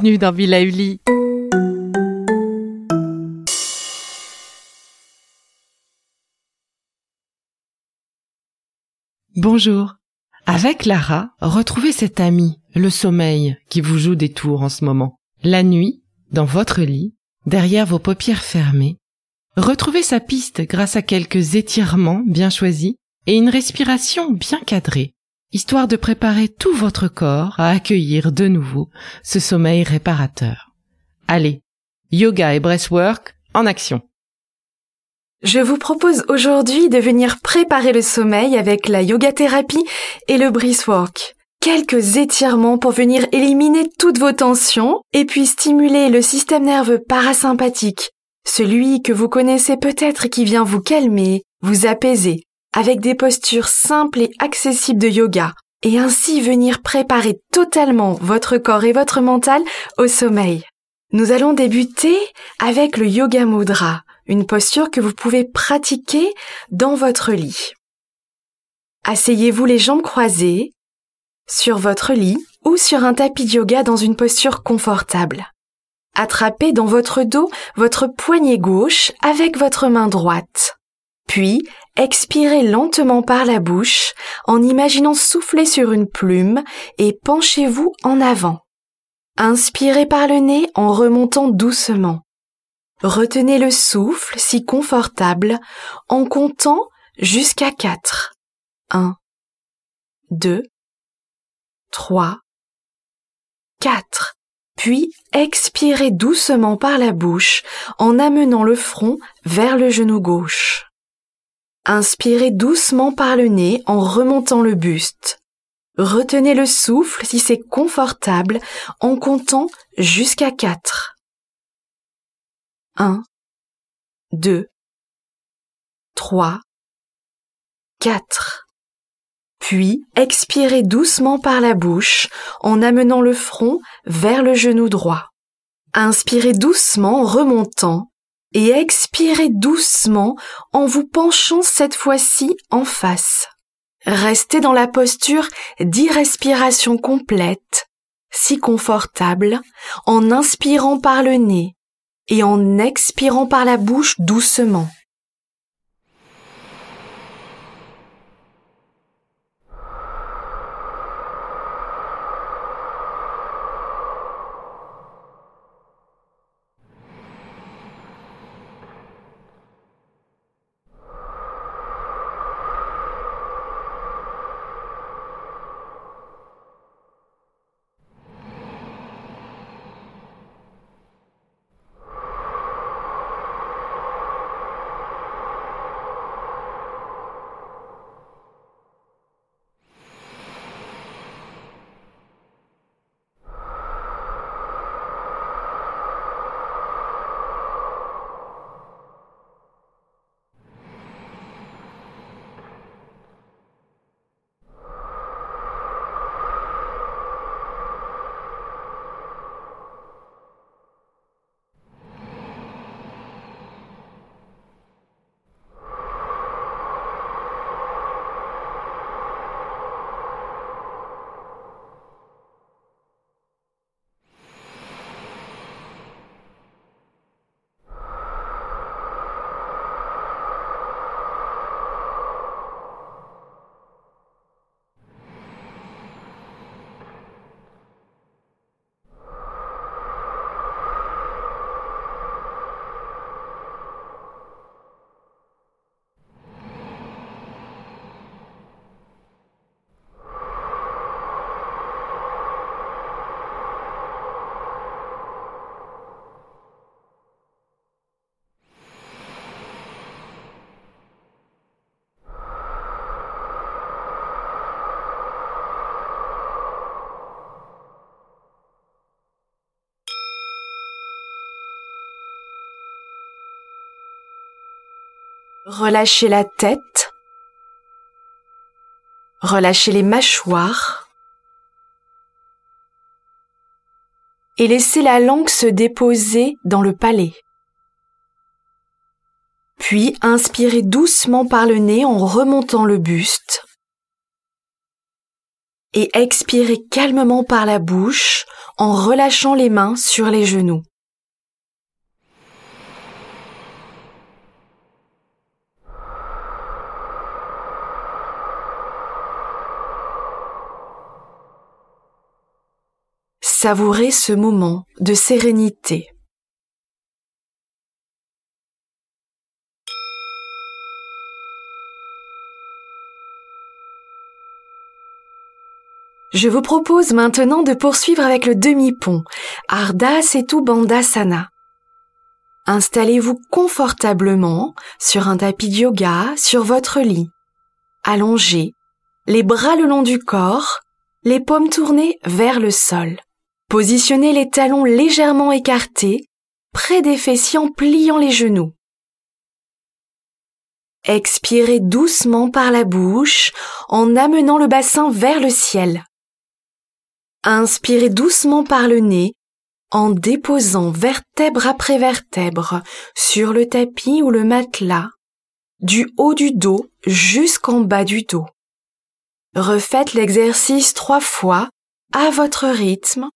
Bienvenue dans Villa. Bonjour. Avec Lara, retrouvez cet ami, le sommeil, qui vous joue des tours en ce moment. La nuit, dans votre lit, derrière vos paupières fermées, retrouvez sa piste grâce à quelques étirements bien choisis et une respiration bien cadrée histoire de préparer tout votre corps à accueillir de nouveau ce sommeil réparateur. Allez, yoga et breathwork en action. Je vous propose aujourd'hui de venir préparer le sommeil avec la yoga thérapie et le breathwork. Quelques étirements pour venir éliminer toutes vos tensions et puis stimuler le système nerveux parasympathique, celui que vous connaissez peut-être qui vient vous calmer, vous apaiser, avec des postures simples et accessibles de yoga, et ainsi venir préparer totalement votre corps et votre mental au sommeil. Nous allons débuter avec le Yoga Mudra, une posture que vous pouvez pratiquer dans votre lit. Asseyez-vous les jambes croisées sur votre lit ou sur un tapis de yoga dans une posture confortable. Attrapez dans votre dos votre poignet gauche avec votre main droite. Puis, expirez lentement par la bouche en imaginant souffler sur une plume et penchez-vous en avant. Inspirez par le nez en remontant doucement. Retenez le souffle si confortable en comptant jusqu'à 4. 1, 2, 3, 4. Puis expirez doucement par la bouche en amenant le front vers le genou gauche. Inspirez doucement par le nez en remontant le buste. Retenez le souffle si c'est confortable en comptant jusqu'à 4. 1, 2, 3, 4. Puis expirez doucement par la bouche en amenant le front vers le genou droit. Inspirez doucement en remontant et expirez doucement en vous penchant cette fois-ci en face. Restez dans la posture d'irrespiration complète, si confortable, en inspirant par le nez et en expirant par la bouche doucement. Relâchez la tête. Relâchez les mâchoires. Et laissez la langue se déposer dans le palais. Puis inspirez doucement par le nez en remontant le buste. Et expirez calmement par la bouche en relâchant les mains sur les genoux. Savourez ce moment de sérénité. Je vous propose maintenant de poursuivre avec le demi-pont, Ardha Setu Bandhasana. Installez-vous confortablement sur un tapis de yoga, sur votre lit, allongé, les bras le long du corps, les paumes tournées vers le sol. Positionnez les talons légèrement écartés, près des fessiers en pliant les genoux. Expirez doucement par la bouche en amenant le bassin vers le ciel. Inspirez doucement par le nez en déposant vertèbre après vertèbre sur le tapis ou le matelas, du haut du dos jusqu'en bas du dos. Refaites l'exercice trois fois à votre rythme,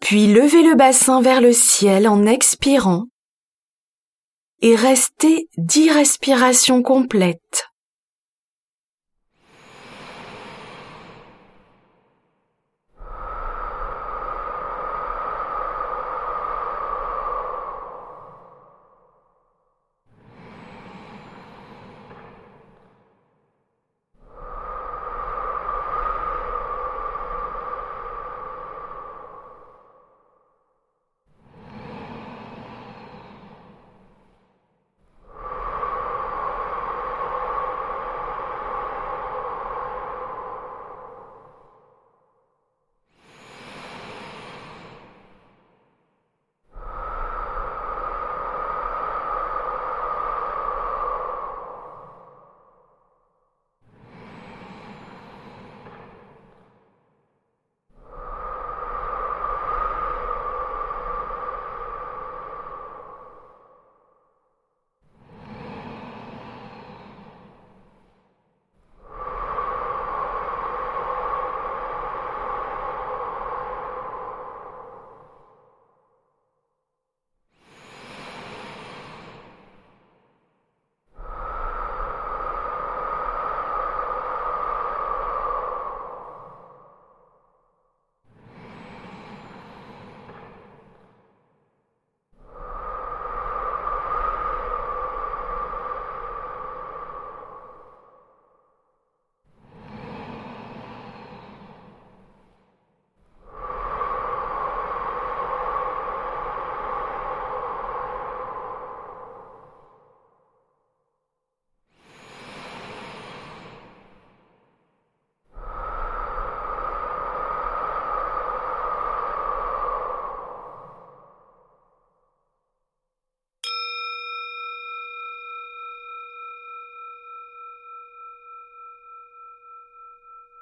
puis levez le bassin vers le ciel en expirant et restez dix respirations complètes.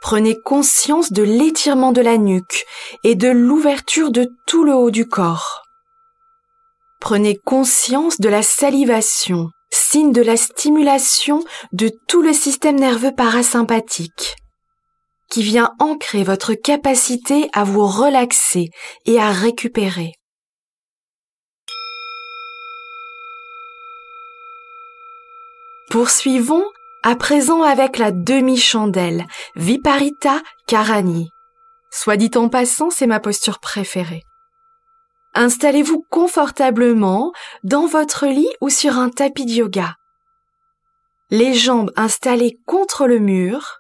Prenez conscience de l'étirement de la nuque et de l'ouverture de tout le haut du corps. Prenez conscience de la salivation, signe de la stimulation de tout le système nerveux parasympathique, qui vient ancrer votre capacité à vous relaxer et à récupérer. Poursuivons à présent avec la demi-chandelle, Viparita Karani. Soit dit en passant, c'est ma posture préférée. Installez-vous confortablement dans votre lit ou sur un tapis de yoga. Les jambes installées contre le mur,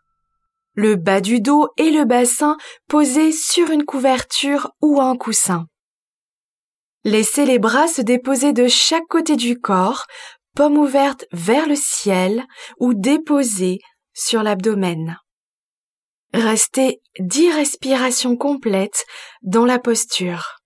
le bas du dos et le bassin posés sur une couverture ou un coussin. Laissez les bras se déposer de chaque côté du corps paume ouverte vers le ciel ou déposée sur l'abdomen. Restez dix respirations complètes dans la posture.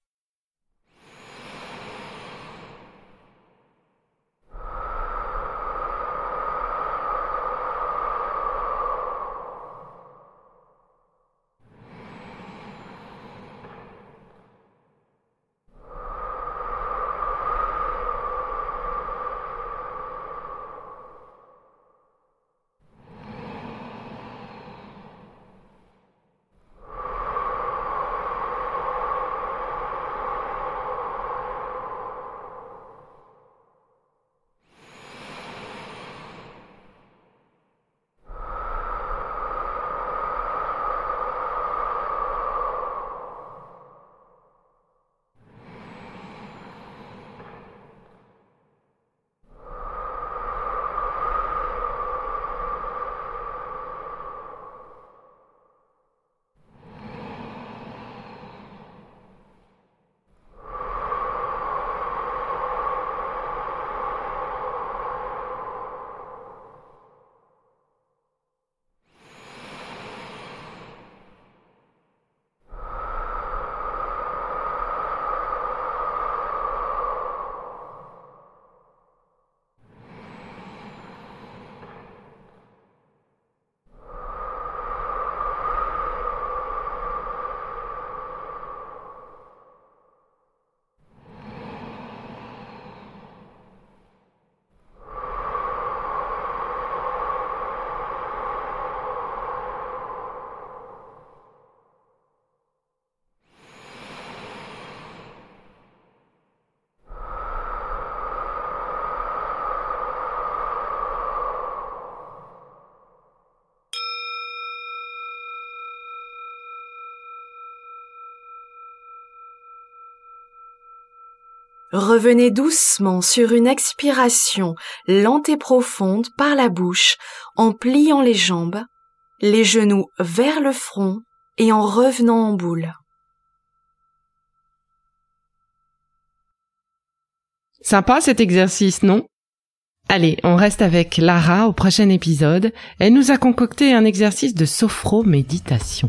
Revenez doucement sur une expiration lente et profonde par la bouche en pliant les jambes, les genoux vers le front et en revenant en boule. Sympa cet exercice, non? Allez, on reste avec Lara au prochain épisode. Elle nous a concocté un exercice de sophro-méditation.